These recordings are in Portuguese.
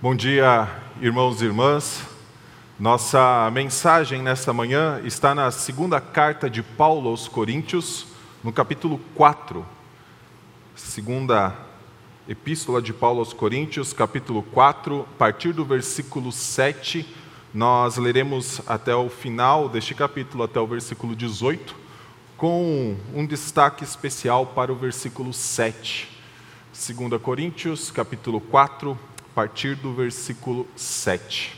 Bom dia, irmãos e irmãs. Nossa mensagem nesta manhã está na segunda carta de Paulo aos Coríntios, no capítulo 4. Segunda epístola de Paulo aos Coríntios, capítulo 4, a partir do versículo 7, nós leremos até o final deste capítulo, até o versículo 18, com um destaque especial para o versículo 7. 2 Coríntios, capítulo 4, a partir do versículo 7.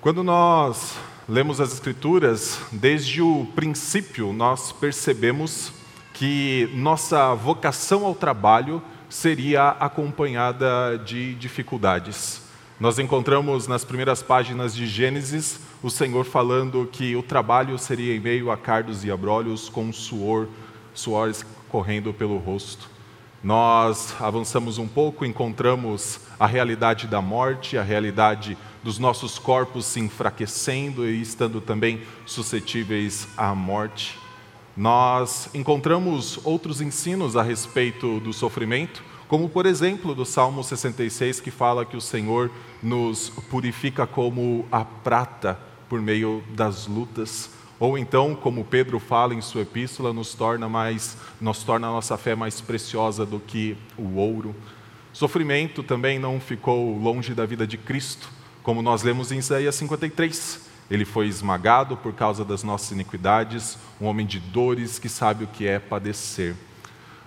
Quando nós lemos as Escrituras, desde o princípio nós percebemos que nossa vocação ao trabalho seria acompanhada de dificuldades. Nós encontramos nas primeiras páginas de Gênesis o Senhor falando que o trabalho seria em meio a cardos e abrolhos, com suor, suores correndo pelo rosto. Nós avançamos um pouco, encontramos a realidade da morte, a realidade dos nossos corpos se enfraquecendo e estando também suscetíveis à morte. Nós encontramos outros ensinos a respeito do sofrimento, como por exemplo do Salmo 66, que fala que o Senhor nos purifica como a prata por meio das lutas. Ou então, como Pedro fala em sua epístola, nos torna mais, nos torna a nossa fé mais preciosa do que o ouro. Sofrimento também não ficou longe da vida de Cristo, como nós lemos em Isaías 53. Ele foi esmagado por causa das nossas iniquidades, um homem de dores que sabe o que é padecer.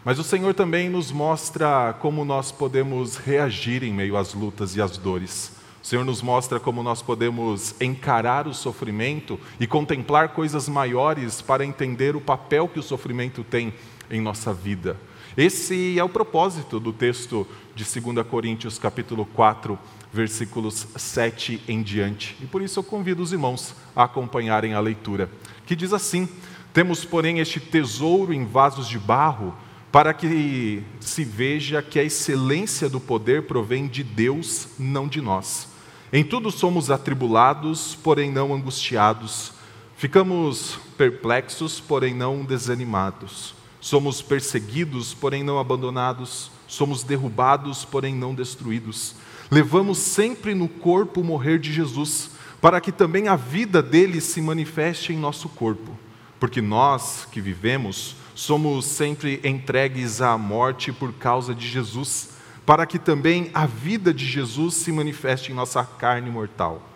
Mas o Senhor também nos mostra como nós podemos reagir em meio às lutas e às dores. Senhor nos mostra como nós podemos encarar o sofrimento e contemplar coisas maiores para entender o papel que o sofrimento tem em nossa vida. Esse é o propósito do texto de 2 Coríntios, capítulo 4, versículos 7 em diante. E por isso eu convido os irmãos a acompanharem a leitura, que diz assim: Temos, porém, este tesouro em vasos de barro, para que se veja que a excelência do poder provém de Deus, não de nós. Em tudo somos atribulados, porém não angustiados. Ficamos perplexos, porém não desanimados. Somos perseguidos, porém não abandonados. Somos derrubados, porém não destruídos. Levamos sempre no corpo o morrer de Jesus, para que também a vida dele se manifeste em nosso corpo. Porque nós que vivemos somos sempre entregues à morte por causa de Jesus para que também a vida de Jesus se manifeste em nossa carne mortal,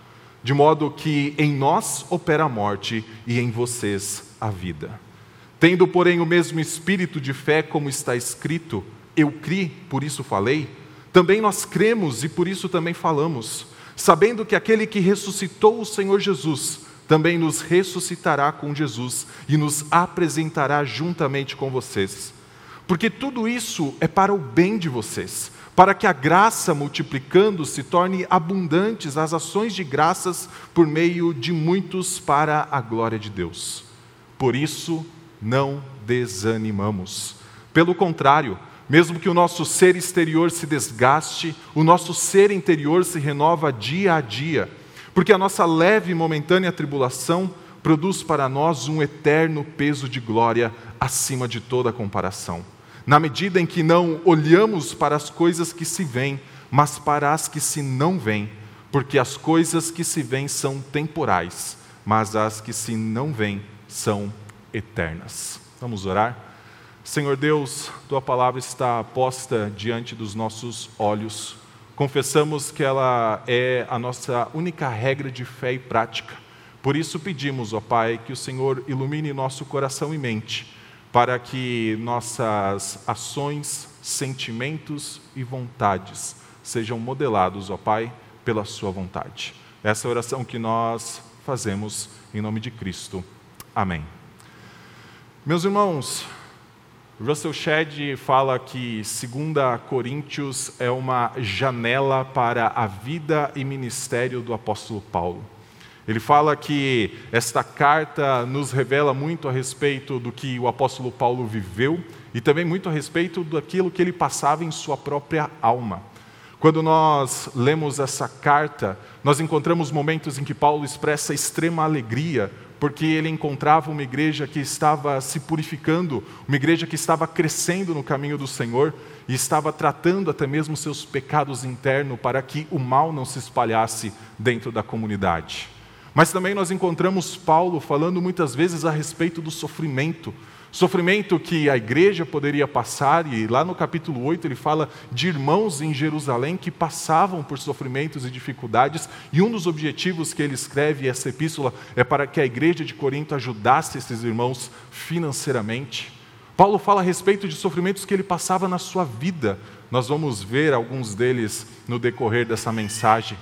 de modo que em nós opera a morte e em vocês a vida. Tendo, porém, o mesmo espírito de fé, como está escrito, eu criei, por isso falei, também nós cremos e por isso também falamos, sabendo que aquele que ressuscitou o Senhor Jesus também nos ressuscitará com Jesus e nos apresentará juntamente com vocês. Porque tudo isso é para o bem de vocês para que a graça multiplicando se torne abundantes as ações de graças por meio de muitos para a glória de Deus. Por isso, não desanimamos. Pelo contrário, mesmo que o nosso ser exterior se desgaste, o nosso ser interior se renova dia a dia, porque a nossa leve e momentânea tribulação produz para nós um eterno peso de glória acima de toda comparação na medida em que não olhamos para as coisas que se veem, mas para as que se não veem, porque as coisas que se veem são temporais, mas as que se não veem são eternas. Vamos orar? Senhor Deus, tua palavra está posta diante dos nossos olhos. Confessamos que ela é a nossa única regra de fé e prática. Por isso pedimos, ó Pai, que o Senhor ilumine nosso coração e mente para que nossas ações, sentimentos e vontades sejam modelados, ó Pai, pela Sua vontade. Essa é a oração que nós fazemos em nome de Cristo. Amém. Meus irmãos, Russell Shedd fala que 2 Coríntios é uma janela para a vida e ministério do apóstolo Paulo. Ele fala que esta carta nos revela muito a respeito do que o apóstolo Paulo viveu e também muito a respeito daquilo que ele passava em sua própria alma. Quando nós lemos essa carta, nós encontramos momentos em que Paulo expressa extrema alegria, porque ele encontrava uma igreja que estava se purificando, uma igreja que estava crescendo no caminho do Senhor e estava tratando até mesmo seus pecados internos para que o mal não se espalhasse dentro da comunidade. Mas também nós encontramos Paulo falando muitas vezes a respeito do sofrimento, Sofrimento que a igreja poderia passar, e lá no capítulo 8 ele fala de irmãos em Jerusalém que passavam por sofrimentos e dificuldades, e um dos objetivos que ele escreve essa epístola é para que a igreja de Corinto ajudasse esses irmãos financeiramente. Paulo fala a respeito de sofrimentos que ele passava na sua vida, nós vamos ver alguns deles no decorrer dessa mensagem.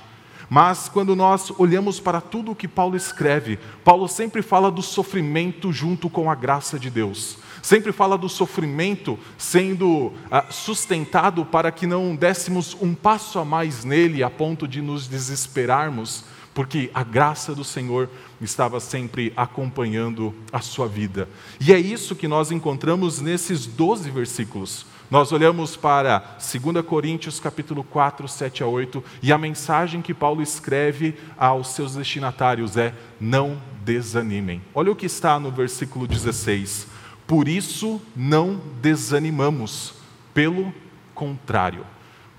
Mas quando nós olhamos para tudo o que Paulo escreve, Paulo sempre fala do sofrimento junto com a graça de Deus. Sempre fala do sofrimento sendo ah, sustentado para que não dessemos um passo a mais nele a ponto de nos desesperarmos, porque a graça do Senhor estava sempre acompanhando a sua vida. E é isso que nós encontramos nesses 12 versículos. Nós olhamos para 2 Coríntios capítulo 4, 7 a 8, e a mensagem que Paulo escreve aos seus destinatários é: não desanimem. Olha o que está no versículo 16. Por isso não desanimamos, pelo contrário.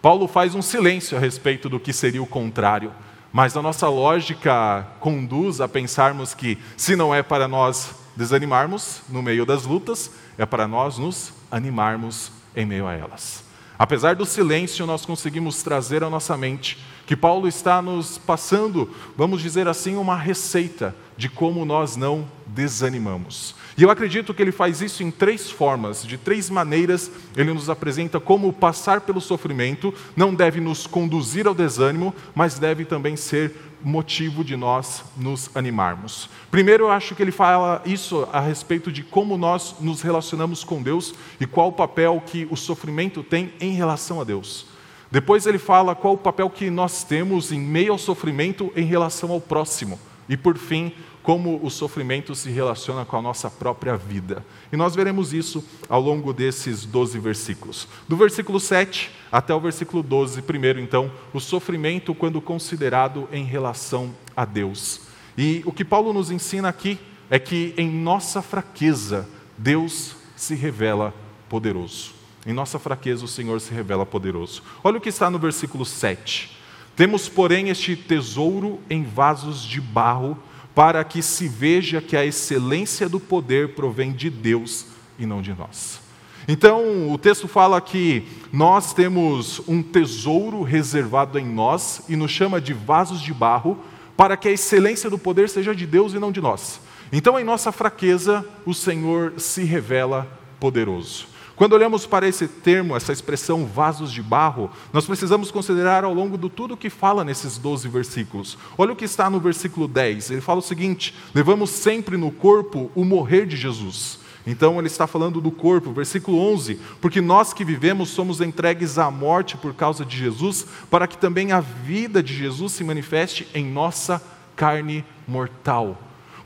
Paulo faz um silêncio a respeito do que seria o contrário, mas a nossa lógica conduz a pensarmos que, se não é para nós desanimarmos no meio das lutas, é para nós nos animarmos em meio a elas. Apesar do silêncio, nós conseguimos trazer à nossa mente que Paulo está nos passando, vamos dizer assim, uma receita de como nós não desanimamos. E eu acredito que ele faz isso em três formas, de três maneiras. Ele nos apresenta como passar pelo sofrimento não deve nos conduzir ao desânimo, mas deve também ser motivo de nós nos animarmos. Primeiro, eu acho que ele fala isso a respeito de como nós nos relacionamos com Deus e qual o papel que o sofrimento tem em relação a Deus. Depois, ele fala qual o papel que nós temos em meio ao sofrimento em relação ao próximo. E por fim, como o sofrimento se relaciona com a nossa própria vida. E nós veremos isso ao longo desses 12 versículos. Do versículo 7 até o versículo 12, primeiro, então, o sofrimento quando considerado em relação a Deus. E o que Paulo nos ensina aqui é que em nossa fraqueza, Deus se revela poderoso. Em nossa fraqueza, o Senhor se revela poderoso. Olha o que está no versículo 7. Temos, porém, este tesouro em vasos de barro para que se veja que a excelência do poder provém de Deus e não de nós. Então, o texto fala que nós temos um tesouro reservado em nós e nos chama de vasos de barro, para que a excelência do poder seja de Deus e não de nós. Então, em nossa fraqueza, o Senhor se revela poderoso. Quando olhamos para esse termo, essa expressão vasos de barro, nós precisamos considerar ao longo de tudo o que fala nesses 12 versículos. Olha o que está no versículo 10. Ele fala o seguinte: levamos sempre no corpo o morrer de Jesus. Então ele está falando do corpo, versículo 11: porque nós que vivemos somos entregues à morte por causa de Jesus, para que também a vida de Jesus se manifeste em nossa carne mortal.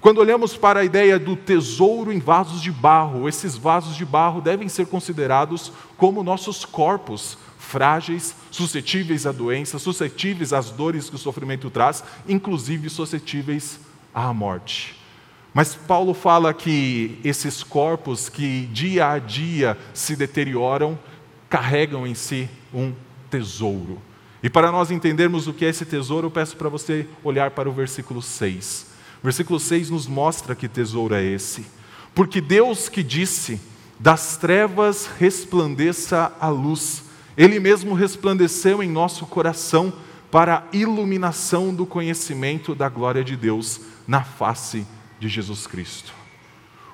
Quando olhamos para a ideia do tesouro em vasos de barro, esses vasos de barro devem ser considerados como nossos corpos frágeis, suscetíveis à doença, suscetíveis às dores que o sofrimento traz, inclusive suscetíveis à morte. Mas Paulo fala que esses corpos que dia a dia se deterioram, carregam em si um tesouro. E para nós entendermos o que é esse tesouro, eu peço para você olhar para o versículo 6. Versículo 6 nos mostra que tesouro é esse. Porque Deus que disse: das trevas resplandeça a luz, Ele mesmo resplandeceu em nosso coração para a iluminação do conhecimento da glória de Deus na face de Jesus Cristo.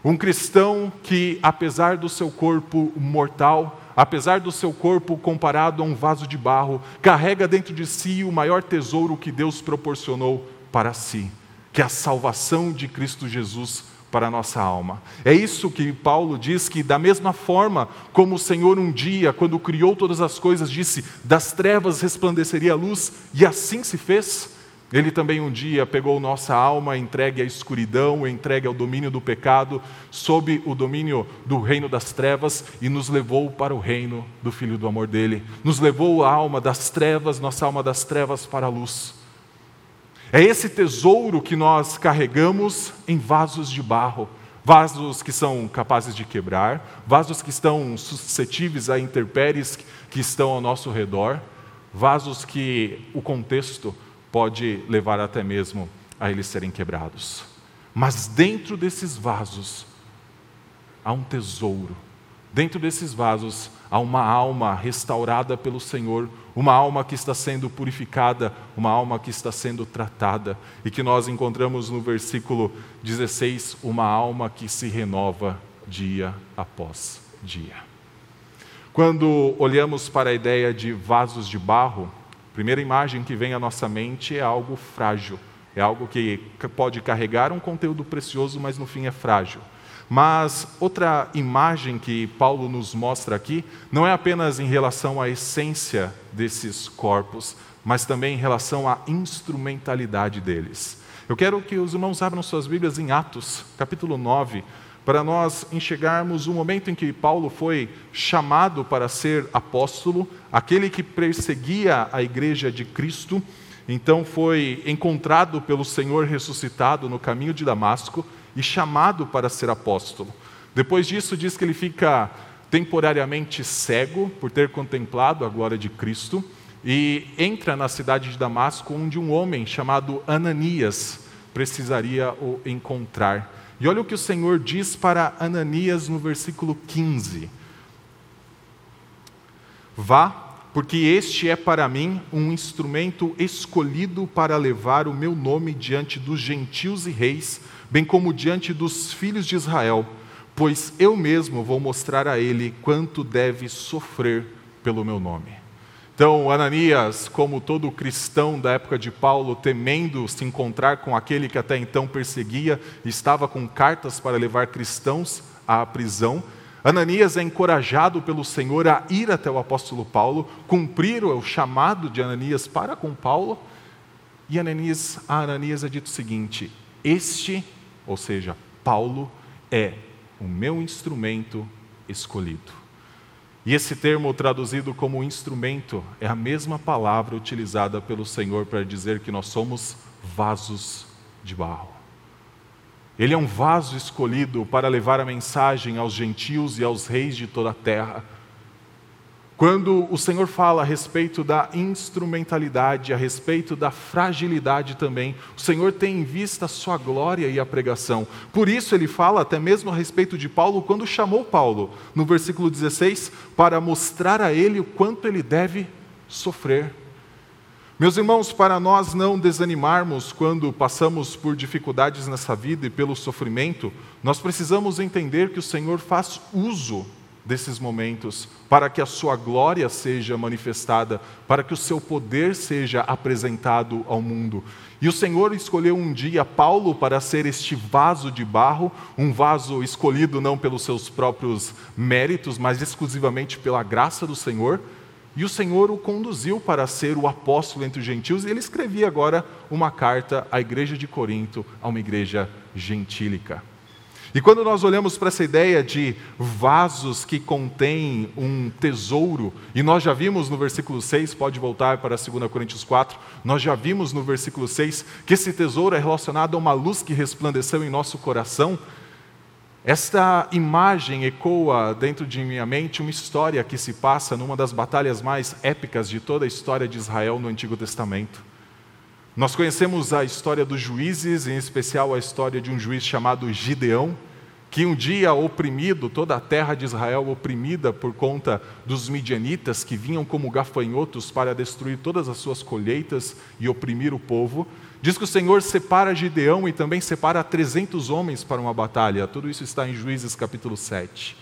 Um cristão que, apesar do seu corpo mortal, apesar do seu corpo comparado a um vaso de barro, carrega dentro de si o maior tesouro que Deus proporcionou para si que é a salvação de Cristo Jesus para a nossa alma. É isso que Paulo diz que, da mesma forma como o Senhor um dia, quando criou todas as coisas, disse: das trevas resplandeceria a luz, e assim se fez. Ele também um dia pegou nossa alma entregue à escuridão, entregue ao domínio do pecado, sob o domínio do reino das trevas e nos levou para o reino do Filho do amor dele. Nos levou a alma das trevas, nossa alma das trevas para a luz. É esse tesouro que nós carregamos em vasos de barro, vasos que são capazes de quebrar, vasos que estão suscetíveis a intempéries que estão ao nosso redor, vasos que o contexto pode levar até mesmo a eles serem quebrados. Mas dentro desses vasos há um tesouro. Dentro desses vasos há uma alma restaurada pelo Senhor, uma alma que está sendo purificada, uma alma que está sendo tratada, e que nós encontramos no versículo 16, uma alma que se renova dia após dia. Quando olhamos para a ideia de vasos de barro, a primeira imagem que vem à nossa mente é algo frágil, é algo que pode carregar um conteúdo precioso, mas no fim é frágil. Mas outra imagem que Paulo nos mostra aqui não é apenas em relação à essência desses corpos, mas também em relação à instrumentalidade deles. Eu quero que os irmãos abram suas Bíblias em Atos, capítulo 9, para nós enxergarmos o momento em que Paulo foi chamado para ser apóstolo, aquele que perseguia a igreja de Cristo, então foi encontrado pelo Senhor ressuscitado no caminho de Damasco e chamado para ser apóstolo. Depois disso, diz que ele fica temporariamente cego por ter contemplado a glória de Cristo e entra na cidade de Damasco, onde um homem chamado Ananias precisaria o encontrar. E olha o que o Senhor diz para Ananias no versículo 15: Vá, porque este é para mim um instrumento escolhido para levar o meu nome diante dos gentios e reis, bem como diante dos filhos de Israel, pois eu mesmo vou mostrar a ele quanto deve sofrer pelo meu nome. Então, Ananias, como todo cristão da época de Paulo, temendo se encontrar com aquele que até então perseguia, estava com cartas para levar cristãos à prisão. Ananias é encorajado pelo Senhor a ir até o apóstolo Paulo, cumprir o chamado de Ananias para com Paulo. E Ananias, a Ananias é dito o seguinte: Este, ou seja, Paulo, é o meu instrumento escolhido. E esse termo traduzido como instrumento é a mesma palavra utilizada pelo Senhor para dizer que nós somos vasos de barro. Ele é um vaso escolhido para levar a mensagem aos gentios e aos reis de toda a terra quando o Senhor fala a respeito da instrumentalidade, a respeito da fragilidade também, o Senhor tem em vista a sua glória e a pregação. Por isso ele fala até mesmo a respeito de Paulo quando chamou Paulo, no versículo 16, para mostrar a ele o quanto ele deve sofrer. Meus irmãos, para nós não desanimarmos quando passamos por dificuldades nessa vida e pelo sofrimento, nós precisamos entender que o Senhor faz uso desses momentos, para que a sua glória seja manifestada, para que o seu poder seja apresentado ao mundo. E o Senhor escolheu um dia Paulo para ser este vaso de barro, um vaso escolhido não pelos seus próprios méritos, mas exclusivamente pela graça do Senhor. E o Senhor o conduziu para ser o apóstolo entre os gentios, e ele escrevia agora uma carta à igreja de Corinto, a uma igreja gentílica. E quando nós olhamos para essa ideia de vasos que contêm um tesouro, e nós já vimos no versículo 6, pode voltar para 2 Coríntios 4, nós já vimos no versículo 6 que esse tesouro é relacionado a uma luz que resplandeceu em nosso coração. Esta imagem ecoa dentro de minha mente uma história que se passa numa das batalhas mais épicas de toda a história de Israel no Antigo Testamento. Nós conhecemos a história dos juízes, em especial a história de um juiz chamado Gideão, que um dia oprimido, toda a terra de Israel oprimida por conta dos midianitas que vinham como gafanhotos para destruir todas as suas colheitas e oprimir o povo, diz que o Senhor separa Gideão e também separa 300 homens para uma batalha. Tudo isso está em Juízes capítulo 7.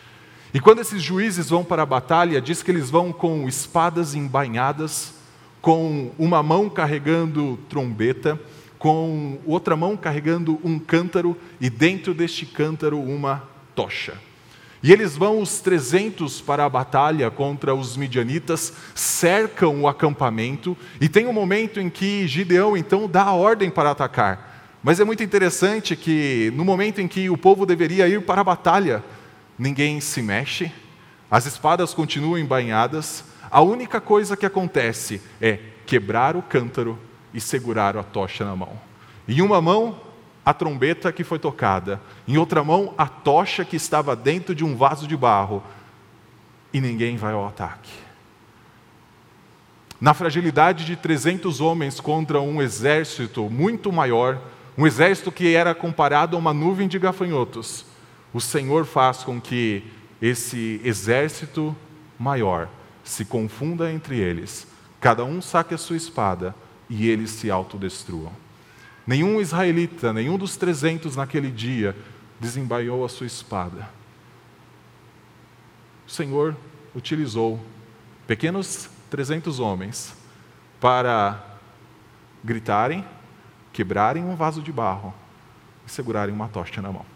E quando esses juízes vão para a batalha, diz que eles vão com espadas embainhadas, com uma mão carregando trombeta, com outra mão carregando um cântaro e dentro deste cântaro uma tocha. E eles vão os 300 para a batalha contra os midianitas, cercam o acampamento, e tem um momento em que Gideão então dá a ordem para atacar. Mas é muito interessante que no momento em que o povo deveria ir para a batalha, ninguém se mexe, as espadas continuam embainhadas, a única coisa que acontece é quebrar o cântaro e segurar a tocha na mão. Em uma mão, a trombeta que foi tocada, em outra mão, a tocha que estava dentro de um vaso de barro, e ninguém vai ao ataque. Na fragilidade de 300 homens contra um exército muito maior, um exército que era comparado a uma nuvem de gafanhotos, o Senhor faz com que esse exército maior se confunda entre eles, cada um saque a sua espada e eles se autodestruam. Nenhum israelita, nenhum dos trezentos naquele dia desembaiou a sua espada. O Senhor utilizou pequenos trezentos homens para gritarem, quebrarem um vaso de barro e segurarem uma tocha na mão.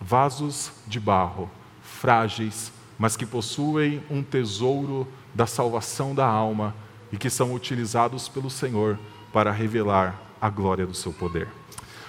Vasos de barro, frágeis, mas que possuem um tesouro da salvação da alma e que são utilizados pelo Senhor para revelar a glória do seu poder.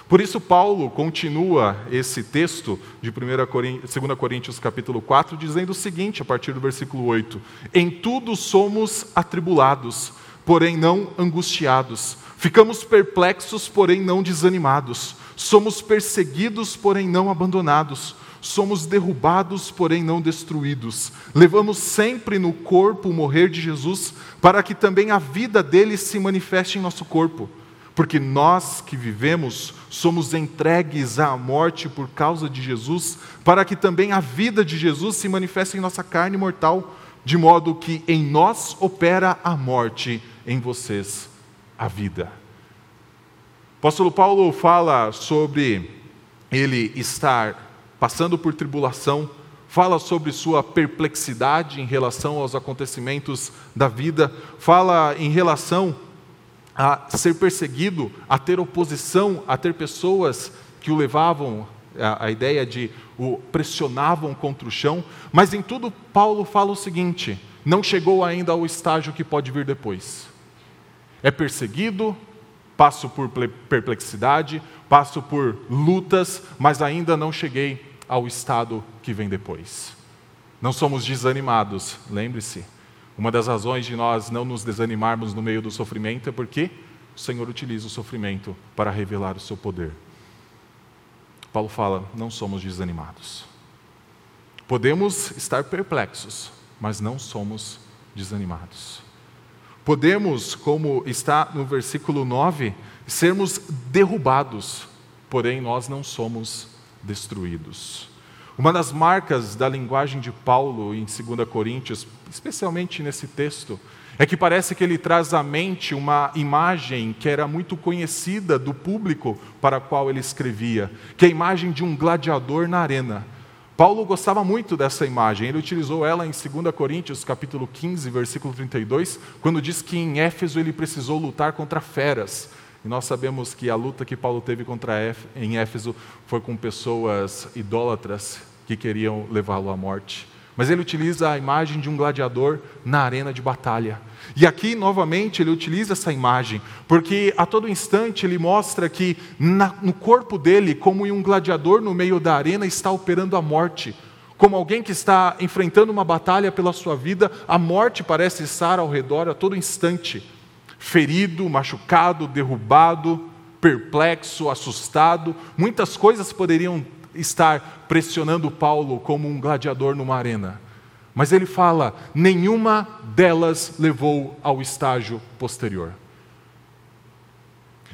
Por isso Paulo continua esse texto de 2 Coríntios capítulo 4 dizendo o seguinte, a partir do versículo 8: Em tudo somos atribulados, porém não angustiados. Ficamos perplexos, porém não desanimados. Somos perseguidos, porém não abandonados somos derrubados, porém não destruídos. Levamos sempre no corpo o morrer de Jesus, para que também a vida dele se manifeste em nosso corpo. Porque nós que vivemos somos entregues à morte por causa de Jesus, para que também a vida de Jesus se manifeste em nossa carne mortal, de modo que em nós opera a morte, em vocês a vida. O apóstolo Paulo fala sobre ele estar passando por tribulação, fala sobre sua perplexidade em relação aos acontecimentos da vida, fala em relação a ser perseguido, a ter oposição, a ter pessoas que o levavam, a, a ideia de o pressionavam contra o chão, mas em tudo Paulo fala o seguinte: não chegou ainda ao estágio que pode vir depois. É perseguido, passo por perplexidade, passo por lutas, mas ainda não cheguei ao estado que vem depois. Não somos desanimados, lembre-se. Uma das razões de nós não nos desanimarmos no meio do sofrimento é porque o Senhor utiliza o sofrimento para revelar o seu poder. Paulo fala: não somos desanimados. Podemos estar perplexos, mas não somos desanimados. Podemos, como está no versículo 9, sermos derrubados, porém nós não somos destruídos. Uma das marcas da linguagem de Paulo em 2 Coríntios, especialmente nesse texto, é que parece que ele traz à mente uma imagem que era muito conhecida do público para o qual ele escrevia, que é a imagem de um gladiador na arena. Paulo gostava muito dessa imagem, ele utilizou ela em 2 Coríntios, capítulo 15, versículo 32, quando diz que em Éfeso ele precisou lutar contra feras. E nós sabemos que a luta que Paulo teve contra em Éfeso foi com pessoas idólatras que queriam levá-lo à morte. Mas ele utiliza a imagem de um gladiador na arena de batalha. E aqui, novamente, ele utiliza essa imagem, porque a todo instante ele mostra que na, no corpo dele, como em um gladiador no meio da arena, está operando a morte. Como alguém que está enfrentando uma batalha pela sua vida, a morte parece estar ao redor a todo instante ferido, machucado, derrubado, perplexo, assustado. Muitas coisas poderiam estar pressionando Paulo como um gladiador numa arena. Mas ele fala: nenhuma delas levou ao estágio posterior.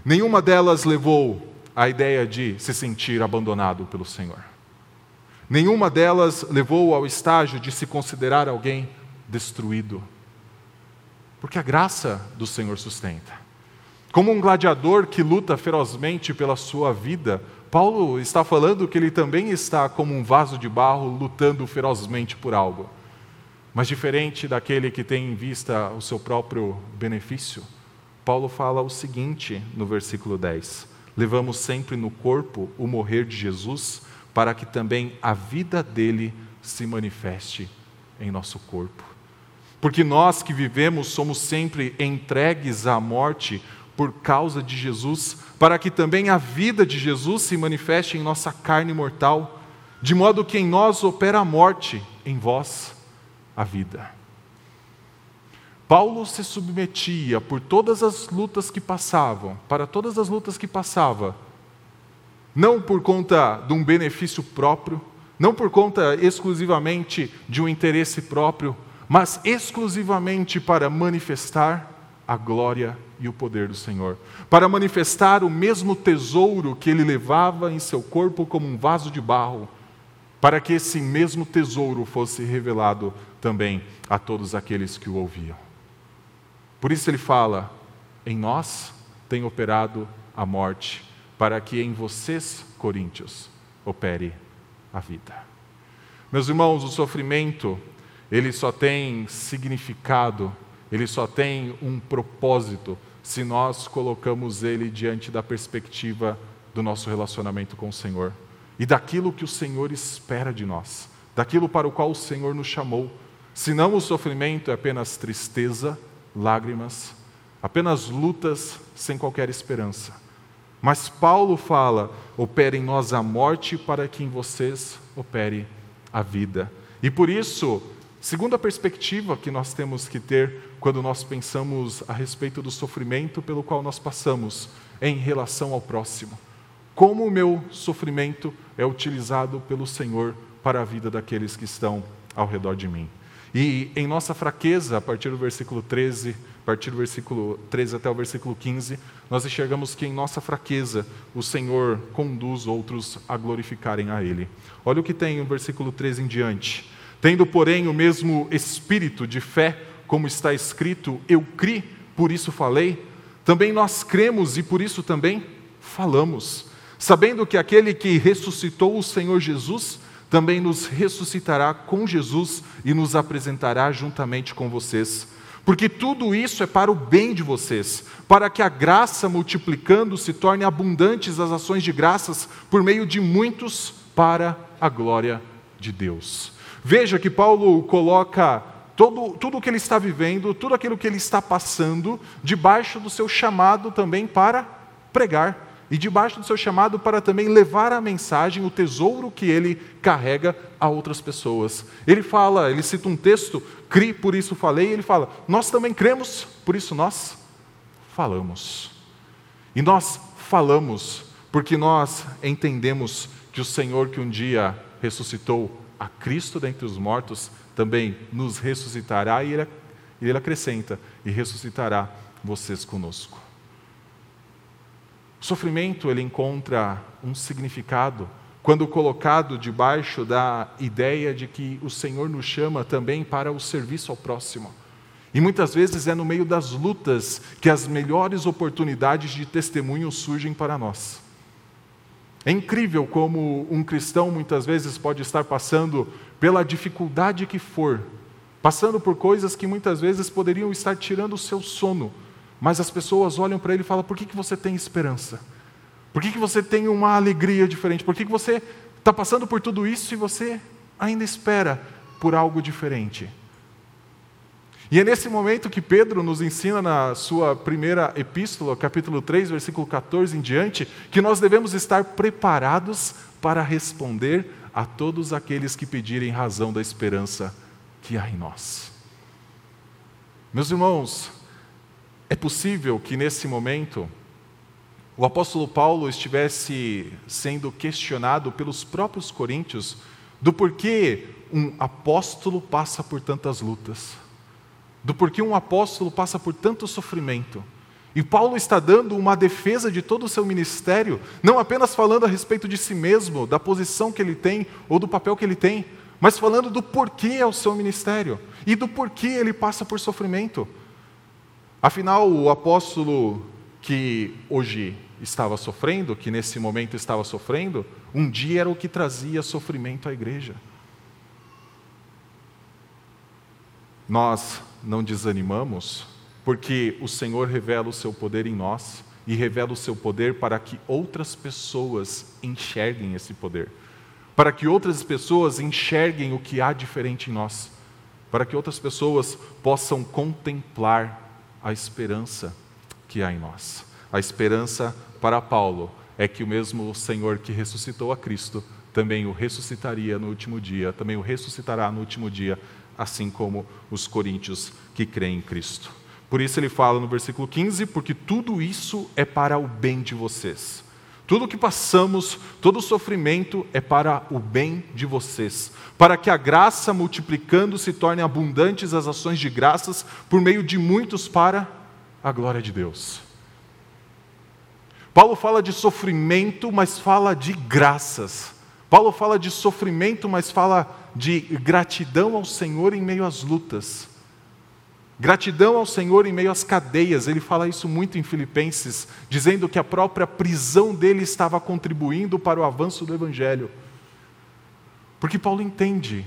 Nenhuma delas levou à ideia de se sentir abandonado pelo Senhor. Nenhuma delas levou ao estágio de se considerar alguém destruído. Porque a graça do Senhor sustenta. Como um gladiador que luta ferozmente pela sua vida, Paulo está falando que ele também está como um vaso de barro lutando ferozmente por algo. Mas diferente daquele que tem em vista o seu próprio benefício, Paulo fala o seguinte no versículo 10: Levamos sempre no corpo o morrer de Jesus, para que também a vida dele se manifeste em nosso corpo. Porque nós que vivemos somos sempre entregues à morte por causa de Jesus, para que também a vida de Jesus se manifeste em nossa carne mortal, de modo que em nós opera a morte, em vós a vida. Paulo se submetia por todas as lutas que passavam, para todas as lutas que passava, não por conta de um benefício próprio, não por conta exclusivamente de um interesse próprio, mas exclusivamente para manifestar a glória e o poder do Senhor, para manifestar o mesmo tesouro que ele levava em seu corpo como um vaso de barro, para que esse mesmo tesouro fosse revelado também a todos aqueles que o ouviam. Por isso ele fala: em nós tem operado a morte, para que em vocês, coríntios, opere a vida. Meus irmãos, o sofrimento, ele só tem significado, ele só tem um propósito se nós colocamos ele diante da perspectiva do nosso relacionamento com o Senhor e daquilo que o Senhor espera de nós, daquilo para o qual o Senhor nos chamou. Senão o sofrimento é apenas tristeza, lágrimas, apenas lutas sem qualquer esperança. Mas Paulo fala: opere em nós a morte para que em vocês opere a vida. E por isso, segundo a perspectiva que nós temos que ter quando nós pensamos a respeito do sofrimento pelo qual nós passamos em relação ao próximo. Como o meu sofrimento é utilizado pelo Senhor para a vida daqueles que estão ao redor de mim. E em nossa fraqueza, a partir do versículo 13, a partir do versículo 13 até o versículo 15, nós enxergamos que em nossa fraqueza o Senhor conduz outros a glorificarem a Ele. Olha o que tem no versículo 13 em diante. Tendo, porém, o mesmo espírito de fé, como está escrito, eu criei, por isso falei, também nós cremos e por isso também falamos, sabendo que aquele que ressuscitou o Senhor Jesus também nos ressuscitará com Jesus e nos apresentará juntamente com vocês. Porque tudo isso é para o bem de vocês, para que a graça multiplicando se torne abundantes as ações de graças por meio de muitos para a glória de Deus. Veja que Paulo coloca todo, tudo o que ele está vivendo, tudo aquilo que ele está passando, debaixo do seu chamado também para pregar e debaixo do seu chamado para também levar a mensagem, o tesouro que ele carrega a outras pessoas. Ele fala, ele cita um texto, cri, por isso falei, ele fala, nós também cremos, por isso nós falamos. E nós falamos porque nós entendemos que o Senhor que um dia ressuscitou a Cristo dentre os mortos, também nos ressuscitará e ele, ele acrescenta, e ressuscitará vocês conosco. O sofrimento ele encontra um significado quando colocado debaixo da ideia de que o Senhor nos chama também para o serviço ao próximo. E muitas vezes é no meio das lutas que as melhores oportunidades de testemunho surgem para nós. É incrível como um cristão muitas vezes pode estar passando pela dificuldade que for, passando por coisas que muitas vezes poderiam estar tirando o seu sono, mas as pessoas olham para ele e falam: por que, que você tem esperança? Por que, que você tem uma alegria diferente? Por que, que você está passando por tudo isso e você ainda espera por algo diferente? E é nesse momento que Pedro nos ensina na sua primeira epístola, capítulo 3, versículo 14 em diante, que nós devemos estar preparados para responder a todos aqueles que pedirem razão da esperança que há em nós. Meus irmãos, é possível que nesse momento o apóstolo Paulo estivesse sendo questionado pelos próprios coríntios do porquê um apóstolo passa por tantas lutas, do porquê um apóstolo passa por tanto sofrimento. E Paulo está dando uma defesa de todo o seu ministério, não apenas falando a respeito de si mesmo, da posição que ele tem ou do papel que ele tem, mas falando do porquê é o seu ministério e do porquê ele passa por sofrimento. Afinal, o apóstolo que hoje estava sofrendo, que nesse momento estava sofrendo, um dia era o que trazia sofrimento à igreja. Nós não desanimamos, porque o Senhor revela o seu poder em nós e revela o seu poder para que outras pessoas enxerguem esse poder. para que outras pessoas enxerguem o que há diferente em nós, para que outras pessoas possam contemplar a esperança que há em nós. A esperança para Paulo é que o mesmo Senhor que ressuscitou a Cristo também o ressuscitaria no último dia, também o ressuscitará no último dia, assim como os coríntios que creem em Cristo. Por isso ele fala no versículo 15: porque tudo isso é para o bem de vocês. Tudo que passamos, todo sofrimento é para o bem de vocês, para que a graça multiplicando se torne abundantes as ações de graças por meio de muitos para a glória de Deus. Paulo fala de sofrimento, mas fala de graças. Paulo fala de sofrimento, mas fala de gratidão ao Senhor em meio às lutas. Gratidão ao Senhor em meio às cadeias, ele fala isso muito em Filipenses, dizendo que a própria prisão dele estava contribuindo para o avanço do Evangelho. Porque Paulo entende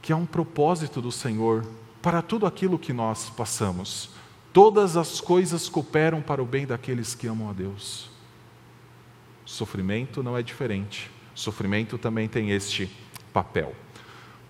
que há um propósito do Senhor para tudo aquilo que nós passamos. Todas as coisas cooperam para o bem daqueles que amam a Deus. Sofrimento não é diferente. Sofrimento também tem este papel.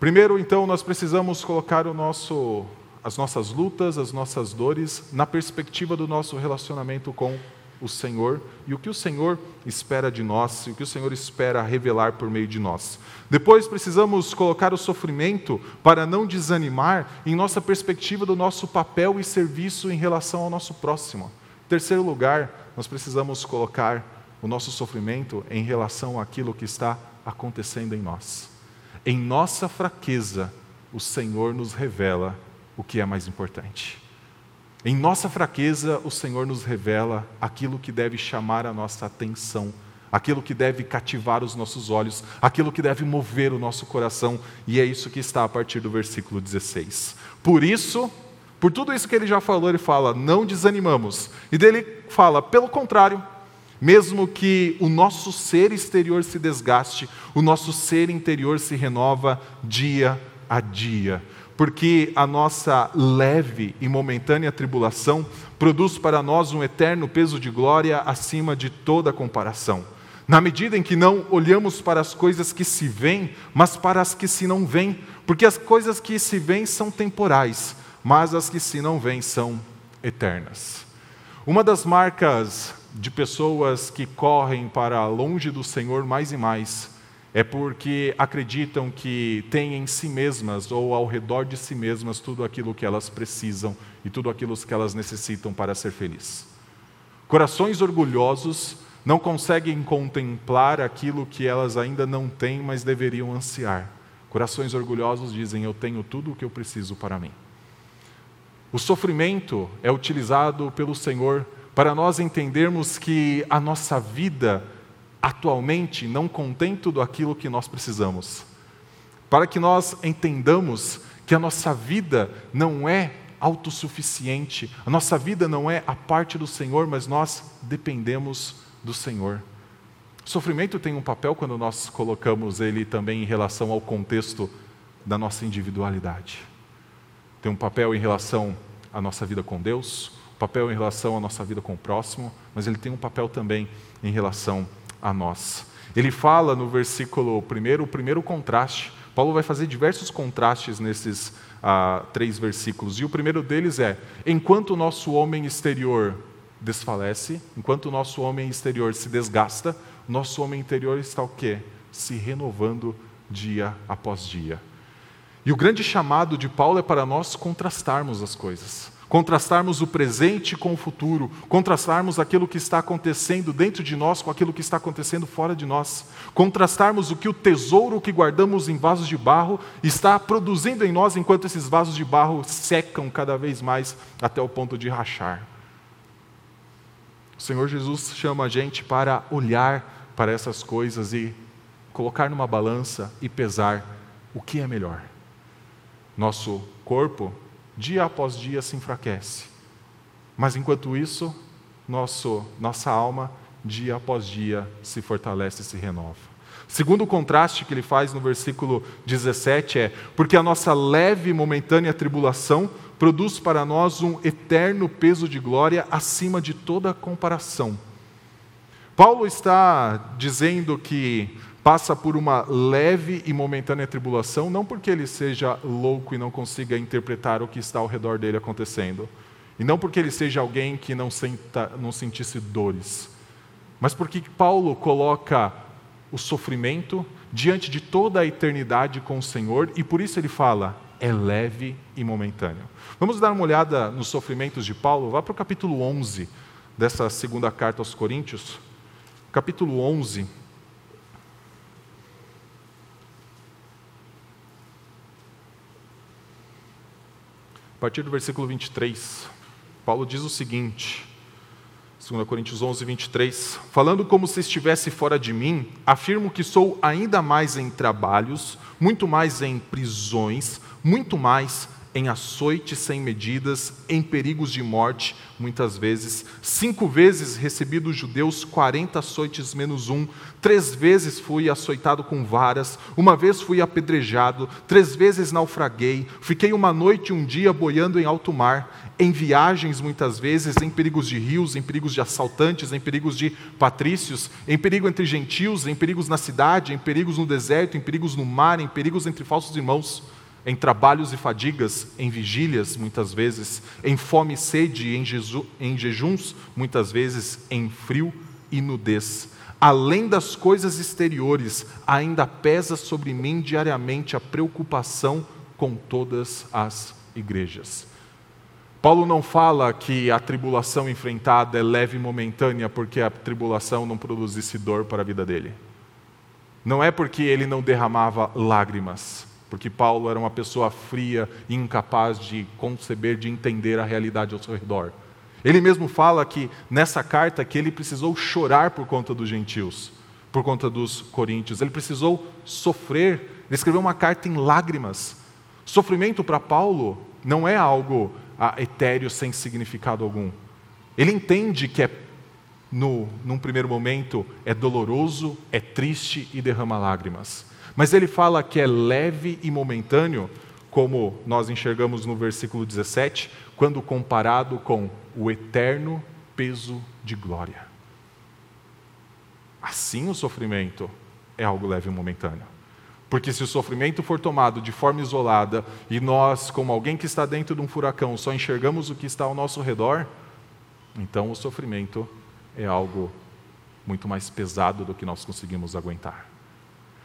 Primeiro, então, nós precisamos colocar nosso, as nossas lutas, as nossas dores, na perspectiva do nosso relacionamento com o Senhor e o que o Senhor espera de nós, e o que o Senhor espera revelar por meio de nós. Depois precisamos colocar o sofrimento para não desanimar em nossa perspectiva do nosso papel e serviço em relação ao nosso próximo. Terceiro lugar, nós precisamos colocar o nosso sofrimento em relação àquilo que está acontecendo em nós. Em nossa fraqueza, o Senhor nos revela o que é mais importante. Em nossa fraqueza, o Senhor nos revela aquilo que deve chamar a nossa atenção, aquilo que deve cativar os nossos olhos, aquilo que deve mover o nosso coração, e é isso que está a partir do versículo 16. Por isso, por tudo isso que ele já falou, ele fala: não desanimamos. E dele fala: pelo contrário, mesmo que o nosso ser exterior se desgaste, o nosso ser interior se renova dia a dia, porque a nossa leve e momentânea tribulação produz para nós um eterno peso de glória acima de toda comparação. Na medida em que não olhamos para as coisas que se veem, mas para as que se não veem, porque as coisas que se veem são temporais, mas as que se não veem são eternas. Uma das marcas de pessoas que correm para longe do Senhor mais e mais é porque acreditam que têm em si mesmas ou ao redor de si mesmas tudo aquilo que elas precisam e tudo aquilo que elas necessitam para ser felizes. Corações orgulhosos não conseguem contemplar aquilo que elas ainda não têm, mas deveriam ansiar. Corações orgulhosos dizem: Eu tenho tudo o que eu preciso para mim. O sofrimento é utilizado pelo Senhor para nós entendermos que a nossa vida atualmente não contém tudo aquilo que nós precisamos. Para que nós entendamos que a nossa vida não é autossuficiente, a nossa vida não é a parte do Senhor, mas nós dependemos do Senhor. O sofrimento tem um papel quando nós colocamos ele também em relação ao contexto da nossa individualidade. Tem um papel em relação à nossa vida com Deus, papel em relação à nossa vida com o próximo, mas ele tem um papel também em relação a nós. Ele fala no versículo primeiro, o primeiro contraste. Paulo vai fazer diversos contrastes nesses ah, três versículos. E o primeiro deles é: enquanto o nosso homem exterior desfalece, enquanto o nosso homem exterior se desgasta, nosso homem interior está o quê? Se renovando dia após dia. E o grande chamado de Paulo é para nós contrastarmos as coisas contrastarmos o presente com o futuro, contrastarmos aquilo que está acontecendo dentro de nós com aquilo que está acontecendo fora de nós, contrastarmos o que o tesouro que guardamos em vasos de barro está produzindo em nós enquanto esses vasos de barro secam cada vez mais até o ponto de rachar. O Senhor Jesus chama a gente para olhar para essas coisas e colocar numa balança e pesar o que é melhor. Nosso corpo dia após dia se enfraquece. Mas enquanto isso, nosso, nossa alma, dia após dia, se fortalece e se renova. Segundo contraste que ele faz no versículo 17 é: porque a nossa leve e momentânea tribulação produz para nós um eterno peso de glória acima de toda comparação. Paulo está dizendo que passa por uma leve e momentânea tribulação, não porque ele seja louco e não consiga interpretar o que está ao redor dele acontecendo, e não porque ele seja alguém que não, senta, não sentisse dores, mas porque Paulo coloca o sofrimento diante de toda a eternidade com o Senhor, e por isso ele fala: é leve e momentâneo. Vamos dar uma olhada nos sofrimentos de Paulo? Vá para o capítulo 11 dessa segunda carta aos Coríntios. Capítulo 11. Partir do versículo 23, Paulo diz o seguinte: 2 Coríntios 11, 23. Falando como se estivesse fora de mim, afirmo que sou ainda mais em trabalhos, muito mais em prisões, muito mais em açoites sem medidas, em perigos de morte, muitas vezes. Cinco vezes recebi dos judeus quarenta açoites menos um. Três vezes fui açoitado com varas. Uma vez fui apedrejado. Três vezes naufraguei. Fiquei uma noite e um dia boiando em alto mar. Em viagens, muitas vezes, em perigos de rios, em perigos de assaltantes, em perigos de patrícios, em perigo entre gentios, em perigos na cidade, em perigos no deserto, em perigos no mar, em perigos entre falsos irmãos em trabalhos e fadigas, em vigílias, muitas vezes, em fome e sede, em, em jejuns, muitas vezes, em frio e nudez. Além das coisas exteriores, ainda pesa sobre mim diariamente a preocupação com todas as igrejas. Paulo não fala que a tribulação enfrentada é leve e momentânea porque a tribulação não produzisse dor para a vida dele. Não é porque ele não derramava lágrimas porque Paulo era uma pessoa fria e incapaz de conceber, de entender a realidade ao seu redor. Ele mesmo fala que nessa carta que ele precisou chorar por conta dos gentios, por conta dos coríntios. Ele precisou sofrer. Ele escreveu uma carta em lágrimas. Sofrimento para Paulo não é algo ah, etéreo sem significado algum. Ele entende que é no, num primeiro momento é doloroso, é triste e derrama lágrimas. Mas ele fala que é leve e momentâneo, como nós enxergamos no versículo 17, quando comparado com o eterno peso de glória. Assim o sofrimento é algo leve e momentâneo. Porque se o sofrimento for tomado de forma isolada e nós, como alguém que está dentro de um furacão, só enxergamos o que está ao nosso redor, então o sofrimento é algo muito mais pesado do que nós conseguimos aguentar.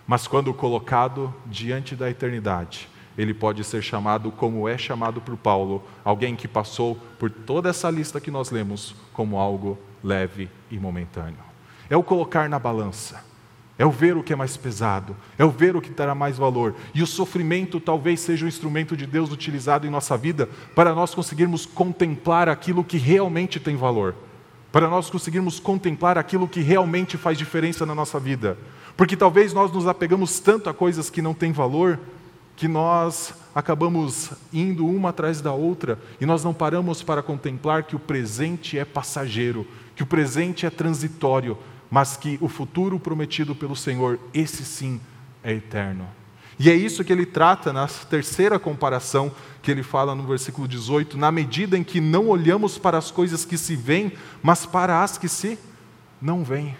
Mas quando colocado diante da eternidade, ele pode ser chamado como é chamado por Paulo, alguém que passou por toda essa lista que nós lemos como algo leve e momentâneo. É o colocar na balança, é o ver o que é mais pesado, é o ver o que terá mais valor. E o sofrimento talvez seja o instrumento de Deus utilizado em nossa vida para nós conseguirmos contemplar aquilo que realmente tem valor, para nós conseguirmos contemplar aquilo que realmente faz diferença na nossa vida. Porque talvez nós nos apegamos tanto a coisas que não têm valor, que nós acabamos indo uma atrás da outra e nós não paramos para contemplar que o presente é passageiro, que o presente é transitório, mas que o futuro prometido pelo Senhor, esse sim, é eterno. E é isso que ele trata na terceira comparação que ele fala no versículo 18: na medida em que não olhamos para as coisas que se veem, mas para as que se não veem.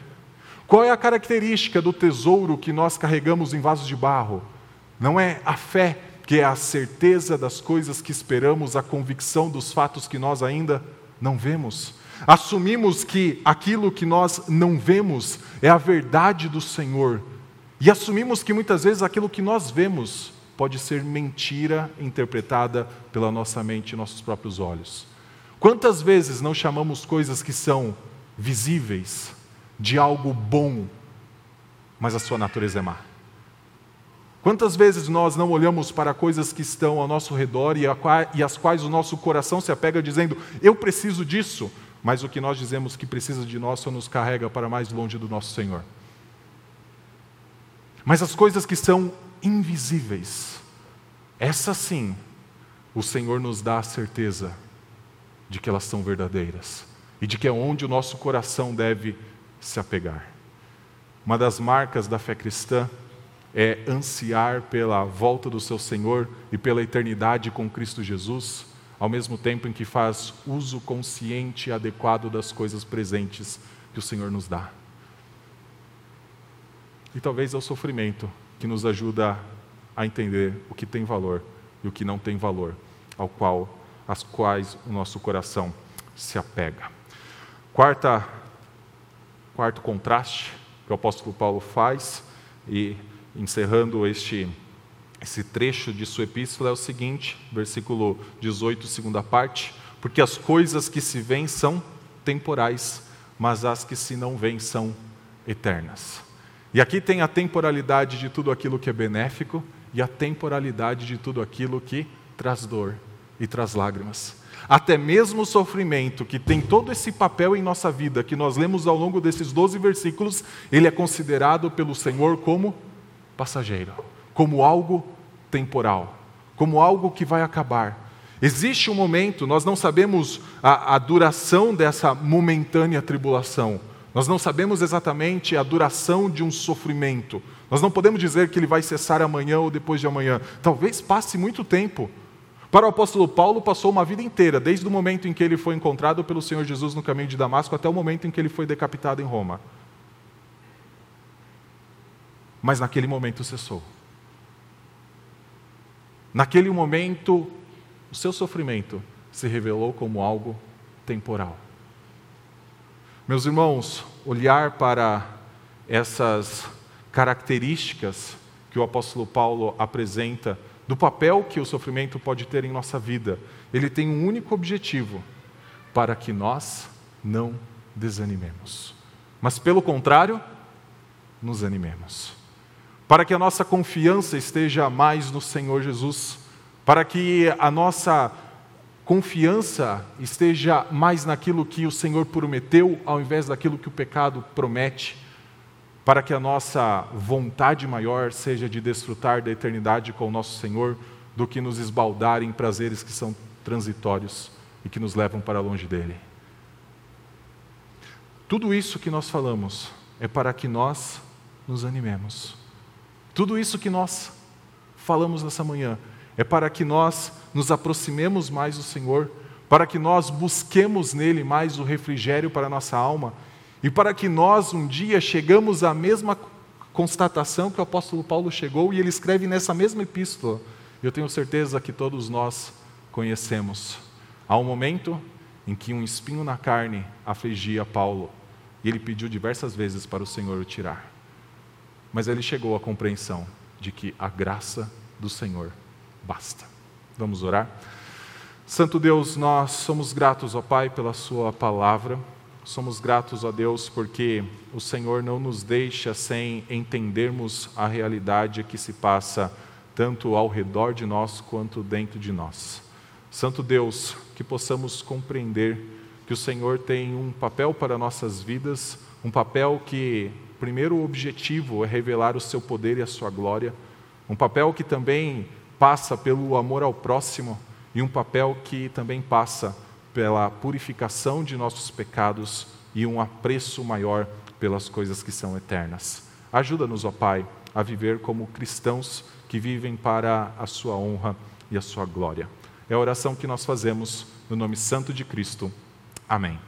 Qual é a característica do tesouro que nós carregamos em vasos de barro? Não é a fé, que é a certeza das coisas que esperamos, a convicção dos fatos que nós ainda não vemos. Assumimos que aquilo que nós não vemos é a verdade do Senhor. E assumimos que muitas vezes aquilo que nós vemos pode ser mentira interpretada pela nossa mente e nossos próprios olhos. Quantas vezes não chamamos coisas que são visíveis, de algo bom, mas a sua natureza é má. Quantas vezes nós não olhamos para coisas que estão ao nosso redor e, as quais o nosso coração se apega dizendo, eu preciso disso, mas o que nós dizemos que precisa de nós só nos carrega para mais longe do nosso Senhor. Mas as coisas que são invisíveis, essas sim, o Senhor nos dá a certeza de que elas são verdadeiras e de que é onde o nosso coração deve se apegar. Uma das marcas da fé cristã é ansiar pela volta do seu Senhor e pela eternidade com Cristo Jesus, ao mesmo tempo em que faz uso consciente e adequado das coisas presentes que o Senhor nos dá. E talvez é o sofrimento que nos ajuda a entender o que tem valor e o que não tem valor, ao qual as quais o nosso coração se apega. Quarta, quarto contraste que o apóstolo Paulo faz. E encerrando este esse trecho de sua epístola é o seguinte, versículo 18, segunda parte, porque as coisas que se veem são temporais, mas as que se não veem são eternas. E aqui tem a temporalidade de tudo aquilo que é benéfico e a temporalidade de tudo aquilo que traz dor e traz lágrimas. Até mesmo o sofrimento, que tem todo esse papel em nossa vida, que nós lemos ao longo desses 12 versículos, ele é considerado pelo Senhor como passageiro, como algo temporal, como algo que vai acabar. Existe um momento, nós não sabemos a, a duração dessa momentânea tribulação, nós não sabemos exatamente a duração de um sofrimento. Nós não podemos dizer que ele vai cessar amanhã ou depois de amanhã. Talvez passe muito tempo. Para o apóstolo Paulo, passou uma vida inteira, desde o momento em que ele foi encontrado pelo Senhor Jesus no caminho de Damasco até o momento em que ele foi decapitado em Roma. Mas naquele momento cessou. Naquele momento, o seu sofrimento se revelou como algo temporal. Meus irmãos, olhar para essas características que o apóstolo Paulo apresenta do papel que o sofrimento pode ter em nossa vida, ele tem um único objetivo: para que nós não desanimemos. Mas, pelo contrário, nos animemos. Para que a nossa confiança esteja mais no Senhor Jesus, para que a nossa confiança esteja mais naquilo que o Senhor prometeu, ao invés daquilo que o pecado promete, para que a nossa vontade maior seja de desfrutar da eternidade com o nosso Senhor, do que nos esbaldar em prazeres que são transitórios e que nos levam para longe dele. Tudo isso que nós falamos é para que nós nos animemos. Tudo isso que nós falamos nessa manhã é para que nós nos aproximemos mais do Senhor, para que nós busquemos nele mais o refrigério para a nossa alma e para que nós um dia chegamos à mesma constatação que o apóstolo Paulo chegou e ele escreve nessa mesma epístola. Eu tenho certeza que todos nós conhecemos. Há um momento em que um espinho na carne afligia Paulo e ele pediu diversas vezes para o Senhor o tirar. Mas ele chegou à compreensão de que a graça do Senhor basta. Vamos orar? Santo Deus, nós somos gratos, ó Pai, pela Sua palavra. Somos gratos, ó Deus, porque o Senhor não nos deixa sem entendermos a realidade que se passa tanto ao redor de nós quanto dentro de nós. Santo Deus, que possamos compreender que o Senhor tem um papel para nossas vidas, um papel que, primeiro, objetivo é revelar o seu poder e a sua glória, um papel que também passa pelo amor ao próximo e um papel que também passa pela purificação de nossos pecados e um apreço maior pelas coisas que são eternas. Ajuda-nos, ó Pai, a viver como cristãos que vivem para a Sua honra e a Sua glória. É a oração que nós fazemos no nome santo de Cristo. Amém.